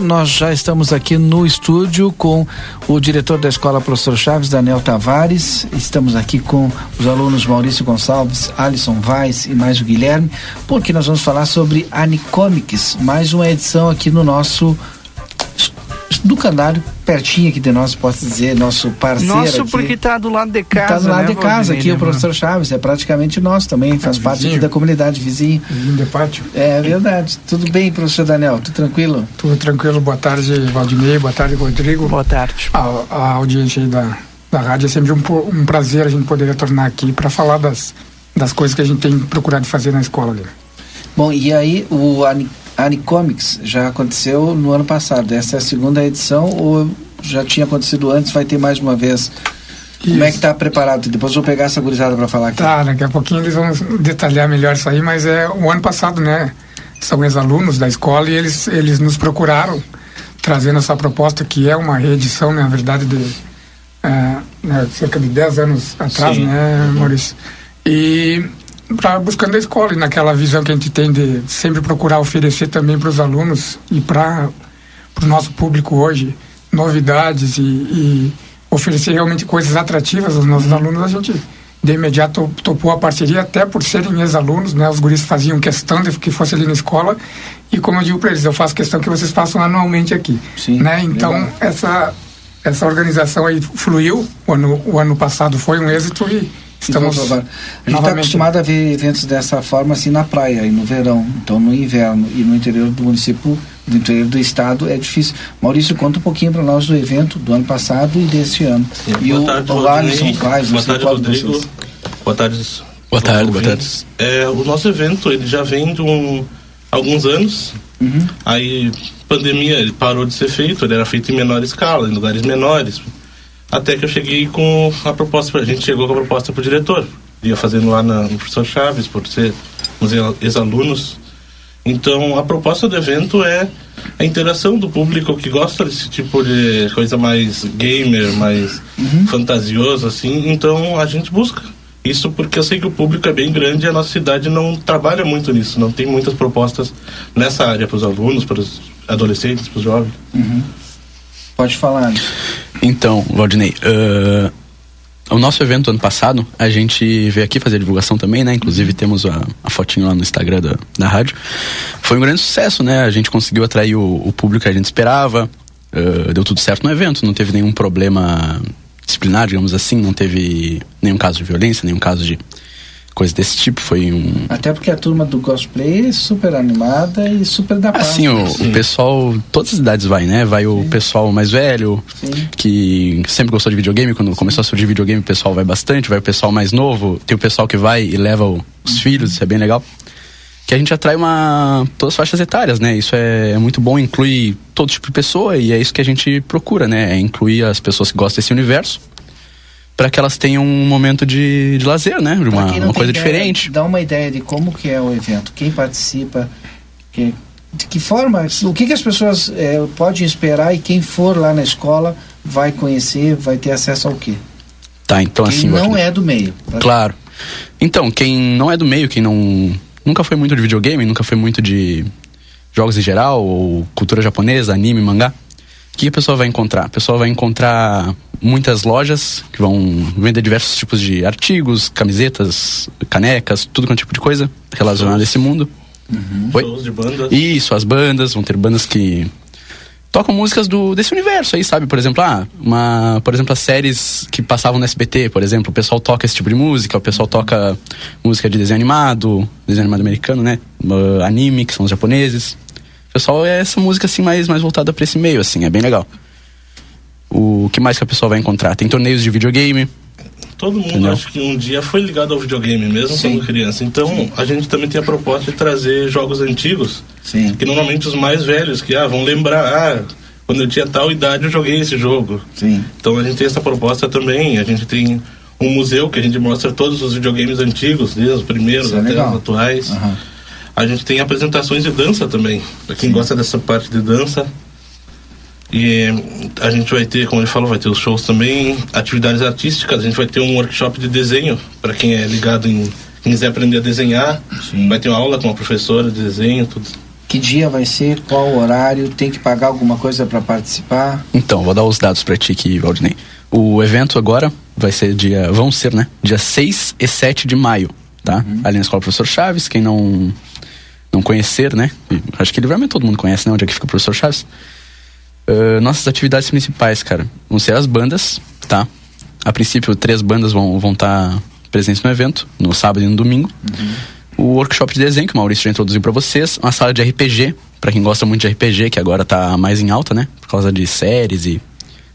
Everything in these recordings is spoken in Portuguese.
Nós já estamos aqui no estúdio com o diretor da escola, professor Chaves, Daniel Tavares. Estamos aqui com os alunos Maurício Gonçalves, Alisson Vaz e mais o Guilherme, porque nós vamos falar sobre Anicomics, mais uma edição aqui no nosso do canário, pertinho aqui de nós, posso dizer, nosso parceiro. Nosso, aqui. porque está do lado de casa. Está do lado né, de casa aqui, né, o professor Chaves, é praticamente nosso também, faz É, parte aqui da comunidade vizinho. Vizinho de pátio. É verdade. Tudo bem, professor Daniel? Tudo tranquilo? Tudo tranquilo. Boa tarde, Valdinei. Boa tarde, Rodrigo. Boa tarde. A, a audiência aí da, da rádio é sempre um, um prazer a gente poder retornar aqui para falar das, das coisas que a gente tem procurado fazer na escola ali. Bom, e aí o Ani- Anicomics já aconteceu no ano passado. Essa é a segunda edição ou já tinha acontecido antes? Vai ter mais uma vez? Como é que está preparado? Depois vou pegar essa gurizada para falar aqui. Tá, daqui a pouquinho eles vão detalhar melhor isso aí, mas é o ano passado, né? São ex-alunos da escola e eles, eles nos procuraram trazendo essa proposta que é uma reedição, né, na verdade, de é, né, cerca de 10 anos atrás, Sim. né, Maurício? E pra, buscando a escola e naquela visão que a gente tem de sempre procurar oferecer também para os alunos e para o nosso público hoje novidades e, e oferecer realmente coisas atrativas aos nossos alunos, a gente de imediato topou a parceria, até por serem ex-alunos, né? Os guris faziam questão de que fosse ali na escola e como eu digo para eles, eu faço questão que vocês façam anualmente aqui, Sim, né? Então, legal. essa essa organização aí fluiu, o ano, o ano passado foi um êxito e estamos a gente está acostumado a ver eventos dessa forma assim na praia e no verão, então no inverno e no interior do município, do interior do estado é difícil. Maurício, conta um pouquinho para nós do evento do ano passado e desse ano. E boa o, tarde, o. Alisson não Boa tarde, Rodrigo. vocês. Boa tarde. Boa tarde, boa ouvintes. É, o nosso evento ele já vem de um, alguns anos. Uhum. Aí, pandemia, ele parou de ser feito. Ele era feito em menor escala, em lugares menores. Até que eu cheguei com a proposta. A gente chegou com a proposta para o diretor. Ia fazendo lá na, no professor Chaves, por sermos ex-alunos. Então, a proposta do evento é a interação do público que gosta desse tipo de coisa mais gamer, mais fantasioso, assim. Então, a gente busca. Isso porque eu sei que o público é bem grande e a nossa cidade não trabalha muito nisso. Não tem muitas propostas nessa área para os alunos, para os adolescentes, para os jovens. Pode falar. Então, Valdinei, ãh, o nosso evento ano passado, a gente veio aqui fazer a divulgação também, né? Inclusive temos a, a fotinho lá no Instagram da, da rádio. Foi um grande sucesso, né? A gente conseguiu atrair o, o público que a gente esperava. ãh, deu tudo certo no evento, não teve nenhum problema disciplinar, digamos assim, não teve nenhum caso de violência, nenhum caso de coisa desse tipo. Foi um, Até porque a turma do cosplay é super animada e super da paz. Assim, o, Sim. o pessoal, todas as idades vai, né? Vai o pessoal mais velho, Sim. que sempre gostou de videogame, quando começou a surgir videogame, o pessoal vai bastante, vai o pessoal mais novo, tem o pessoal que vai e leva o- os filhos, isso é bem legal. Que a gente atrai uma todas as faixas etárias, né? Isso é, é muito bom, inclui todo tipo de pessoa e é isso que a gente procura, né? É incluir as pessoas que gostam desse universo para que elas tenham um momento de, de lazer, né? Uma, uma coisa ideia, diferente. Dá uma ideia de como que é o evento, quem participa, que, de que forma, o que, que as pessoas eh, podem esperar e quem for lá na escola vai conhecer, vai ter acesso ao quê? Tá, então Quem assim, não é do meio. Claro. Então, quem não é do meio, quem não nunca foi muito de videogame, nunca foi muito de jogos em geral, ou cultura japonesa, anime, mangá, que a pessoa vai encontrar? A pessoa vai encontrar muitas lojas que vão vender diversos tipos de artigos, camisetas, canecas, tudo quanto tipo de coisa relacionado a esse mundo. Oi? Shows de banda. Isso, as bandas, vão ter bandas que tocam músicas do, desse universo aí, sabe? Por exemplo, ah, uma, por exemplo, as séries que passavam no SBT, por exemplo, o pessoal toca esse tipo de música, o pessoal toca música de desenho animado, desenho animado americano, né? Anime, que são os japoneses. O pessoal é essa música assim mais, mais voltada pra esse meio, assim, é bem legal. O que mais que a pessoa vai encontrar? Tem torneios de videogame, Todo mundo Entendeu? acho que um dia foi ligado ao videogame mesmo Sim. quando criança. Então a gente também tem a proposta de trazer jogos antigos, Sim, que normalmente os mais velhos que ah, vão lembrar, ah, quando eu tinha tal idade eu joguei esse jogo. sim. Então a gente tem essa proposta também. A gente tem um museu que a gente mostra todos os videogames antigos, desde os primeiros Isso é até legal. os atuais. Aham. A gente tem apresentações de dança também, para quem Sim. gosta dessa parte de dança. E a gente vai ter, como ele falou, vai ter os shows também, atividades artísticas. A gente vai ter um workshop de desenho para quem é ligado em quem quiser aprender a desenhar. Sim. Vai ter uma aula com uma professora de desenho, tudo. Que dia vai ser? Qual horário? Tem que pagar alguma coisa para participar? Então, vou dar os dados para ti aqui, Valdinei. O evento agora vai ser dia. Vão ser, né? Dia 6 e 7 de maio, tá? Uhum. Ali na Escola Professor Chaves. Quem não, não conhecer, né? Acho que livramento todo mundo conhece, né? Onde é que fica o Professor Chaves. Uh, nossas atividades principais, cara, vão ser as bandas, tá? A princípio, três bandas vão estar vão tá presentes no evento, no sábado e no domingo. O workshop de desenho, que o Maurício já introduziu para vocês. Uma sala de RPG, para quem gosta muito de RPG, que agora tá mais em alta, né? Por causa de séries e,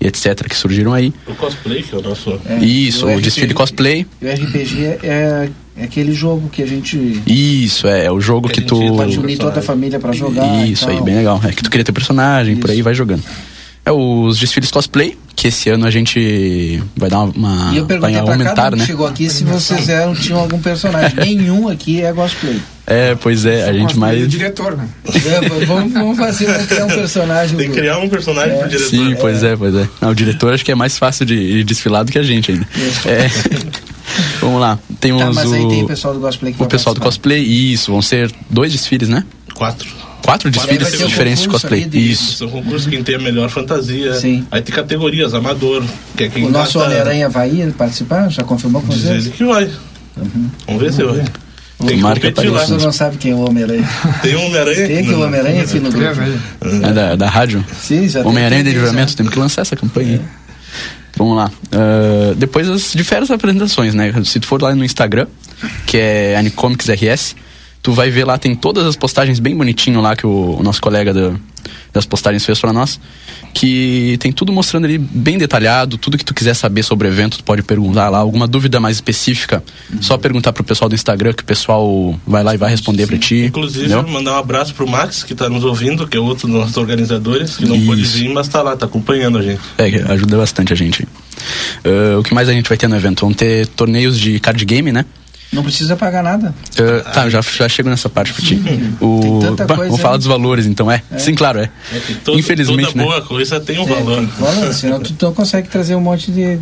e etc. que surgiram aí. O cosplay, que é o nosso. É, Isso, e o desfile cosplay. E o RPG é, é aquele jogo que a gente Isso, é, é o jogo Que que, a tu. gente pode unir toda a família para jogar. Isso aí, bem legal. É que tu queria ter personagem, por aí vai jogando. É os desfiles cosplay, que esse ano a gente vai dar uma. E eu perguntei vai pra aumentar, cada um né? chegou aqui se vocês eram, tinham algum personagem. Nenhum aqui é cosplay. É, pois é, a gente mais. de diretor, né? É, vamos, vamos fazer pra criar um personagem. Tem que do- criar um personagem pro diretor. Sim, pois é, pois é. Não, o diretor acho que é mais fácil de de desfilar do que a gente ainda. É. Vamos lá. Temos Tá, mas aí o, tem o pessoal do cosplay que o vai pessoal do cosplay. Isso, vão ser dois desfiles, né? Quatro. Quatro aí desfiles um diferentes de cosplay. de- Isso. São concursos quem tem a melhor fantasia. Sim. Aí tem categorias, amador, que é quem O nosso Homem-Aranha vai ir participar? Já confirmou com Diz vocês? ele que vai. Vamos ver se vai. Tem que competir lá. Você não sabe quem é o Homem-Aranha. Tem um Homem-Aranha Tem o Homem-Aranha aqui no grupo. aí. É da, da rádio. Sim, já tem Homem-Aranha de Livramento, temos que lançar essa campanha aí. Vamos lá. Ah, depois as diversas apresentações, né? Se tu for lá no Instagram, que é Anicomics RS, tu vai ver lá, tem todas as postagens bem bonitinho lá que o, o nosso colega da- das postagens fez pra nós. Que tem tudo mostrando ali bem detalhado, tudo que tu quiser saber sobre o evento, tu pode perguntar lá. Alguma dúvida mais específica, só perguntar pro pessoal do Instagram, que o pessoal vai lá e vai responder pra ti. Inclusive, entendeu? mandar um abraço pro Max, que tá nos ouvindo, que é outro dos nossos organizadores, que não pôde Isso. vir, mas tá lá, tá acompanhando a gente. É, ajuda bastante a gente. Ah, o que mais a gente vai ter no evento? Vão ter torneios de card game, né? Não precisa pagar nada. Ah, tá, já, já chego nessa parte pra ti. O, Tem tanta Bah, coisa vou falar dos valores, então, é. Sim, claro, é. É que todo- Infelizmente, toda né? boa coisa tem um É, valor. tem falar, senão tu não consegue trazer um monte de,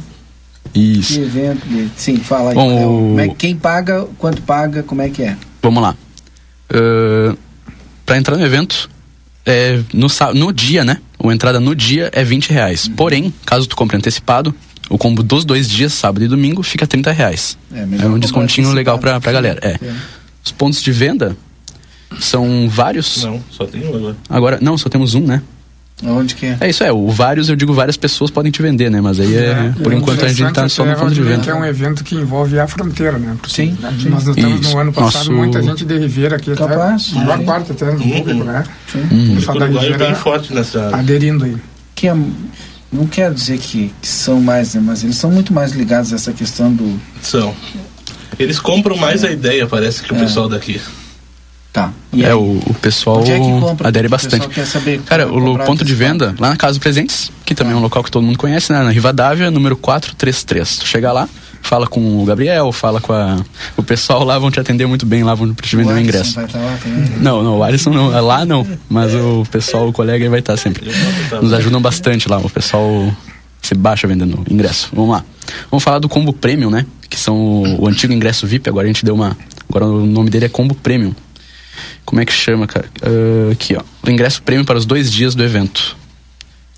Isso. de evento. de- sim, fala aí. Bom, o- Como é que- quem paga, quanto paga, como é que é? Vamos lá. Ah, pra entrar no evento, é, no, no dia, né? A entrada no dia é 20 reais. Uhum. Porém, caso tu compre antecipado, o combo dos dois dias, sábado e domingo, fica 30 reais. É, É um descontinho antecipado. legal pra, pra galera. É. Os pontos de venda são vários. Não, só tem um agora. Agora, não, só temos um, né? Onde que é? É isso, é. O vários, eu digo várias pessoas podem te vender, né? Mas aí, é, por É enquanto, a gente tá interessante só no até, ponto de venda. É um evento que envolve a fronteira, né? Porque Sim, aqui sim. Nós estamos Isso. no ano passado, Nosso- muita gente de Ribeira aqui, Capaz, até, maior sim. parte até do Uhum. público, né? Uhum. O Pessoal da Uruguai é bem forte nessa. aderindo aí. Que é, não quero dizer que, que são mais, né, mas eles são muito mais ligados a essa questão do. São. Eles compram mais a ideia, parece, que o É. pessoal daqui. Tá. E É, aí? o, o pessoal é compra? adere O bastante. saber Cara, o ponto de venda, lá na Casa dos Presentes, que também é um local que todo mundo conhece, né? Na Rivadavia, número 433. Tu chega lá, fala com o Gabriel, fala com a... O pessoal lá vão te atender muito bem, lá vão te vender o Alisson ingresso. Vai estar lá também. Não, não, o Alisson não, lá não, mas o pessoal, o colega aí vai estar sempre. Nos ajudam bastante lá, o pessoal se baixa vendendo ingresso. Vamos lá. Vamos falar do combo premium, né? Que são o, o antigo ingresso VIP, agora a gente deu uma. Agora o nome dele é combo premium. Como é que chama, cara? Ah, aqui, ó. O ingresso premium para os dois dias do evento.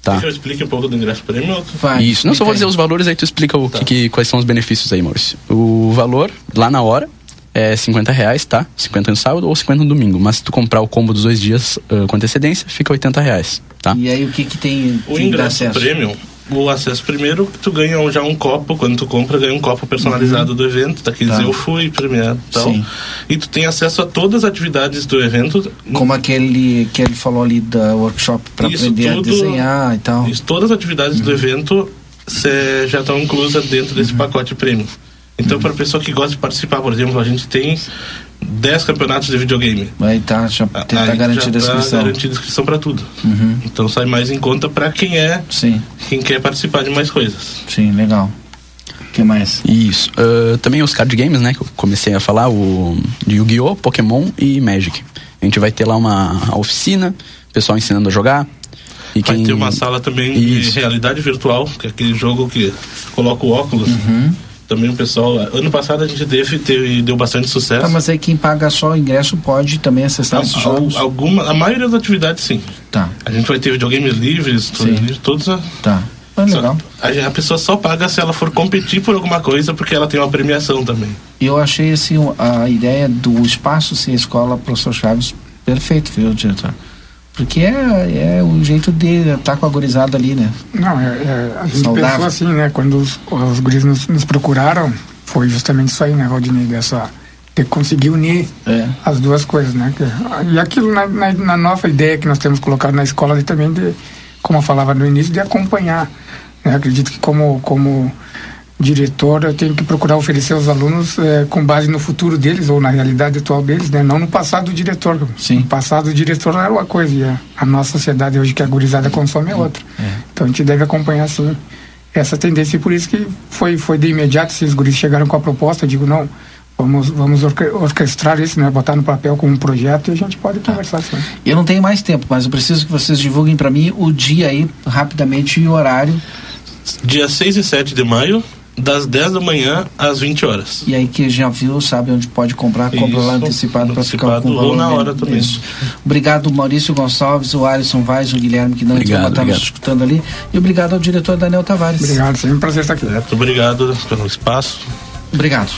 Tá. Que eu explique um pouco do ingresso prêmio? ou tu- Vai, Isso. Não, só vou dizer os valores, aí tu explica o que, que- quais são os benefícios aí, Maurício. O valor, lá na hora, é 50 reais, tá? 50 no sábado ou 50 no domingo. Mas se tu comprar o combo dos dois dias ah, com antecedência, fica 80 reais, tá? E aí o que que tem O ingresso acesso? premium, o acesso primeiro, tu ganha já um copo, quando tu compra, ganha um copo personalizado do evento, tá? Quer Tá. dizer, eu fui premiado e tal. Sim. E tu tem acesso a todas as atividades do evento. Como aquele que ele falou ali da workshop para aprender a tudo- desenhar e tal. Isso, todas as atividades do evento cê, já estão inclusas dentro desse pacote premium. Então, para a pessoa que gosta de participar, por exemplo, a gente tem 10 campeonatos de videogame. Aí tá, já A- tá aí garantida a já tá inscrição. garantida a inscrição para tudo. Uhum. Então sai mais em conta para quem é, Sim, quem quer participar de mais coisas. sim, legal. O que mais? Isso. Ah, também os card games, né? Que eu comecei a falar, o de Yu-Gi-Oh!, Pokémon e Magic. A gente vai ter lá uma oficina, pessoal ensinando a jogar. E Vai quem... ter uma sala também Isso. de realidade virtual, que é aquele jogo que coloca o óculos Uhum. Também o pessoal. Ano passado a gente teve, teve deu bastante sucesso. Tá, mas aí quem paga só o ingresso pode também acessar esses jogos? Alguma, a maioria das atividades sim. Tá. A gente vai ter videogames livres, livres todos. A... Tá. Ah, legal. Só, a, a, pessoa só paga se ela for competir por alguma coisa, porque ela tem uma premiação também. Eu achei assim a ideia do espaço sem escola, professor Chaves, perfeito, viu, diretor? Porque é, é o jeito de estar com a gurizada ali, né? Não, é, é a gente Saudável. pensou assim, né? Quando os, os guris nos, nos, procuraram, foi justamente isso aí, né, Rodinei? Dessa, de conseguir unir é. as duas coisas, né? E aquilo na, na, na, nova ideia que nós temos colocado na escola também, de, como eu falava no início, de acompanhar. Né? Acredito que como, como diretor, eu tenho que procurar oferecer aos alunos é, com base no futuro deles ou na realidade atual deles, né? Não no passado do diretor. Sim. No passado do diretor era uma coisa e a, a nossa sociedade hoje que a gurizada consome é outra. É. Então a gente deve acompanhar sim essa tendência e por isso que foi foi de imediato se os guris chegaram com a proposta, eu digo não, vamos vamos orquestrar isso, né? Botar no papel como um projeto e a gente pode conversar sim. Eu não tenho mais tempo, mas eu preciso que vocês divulguem para mim o dia aí rapidamente e o horário. Dia 6 e 7 de maio, das 10 da manhã às 20 horas. E aí que já viu, sabe onde pode comprar, compra lá antecipado para ficar com o valor. Ou na hora também. Isso. Obrigado Maurício Gonçalves, o Alisson Vaz, o Guilherme que não estava escutando ali. E obrigado ao diretor Daniel Tavares. Obrigado, sempre um prazer estar aqui. Muito obrigado pelo espaço. Obrigado.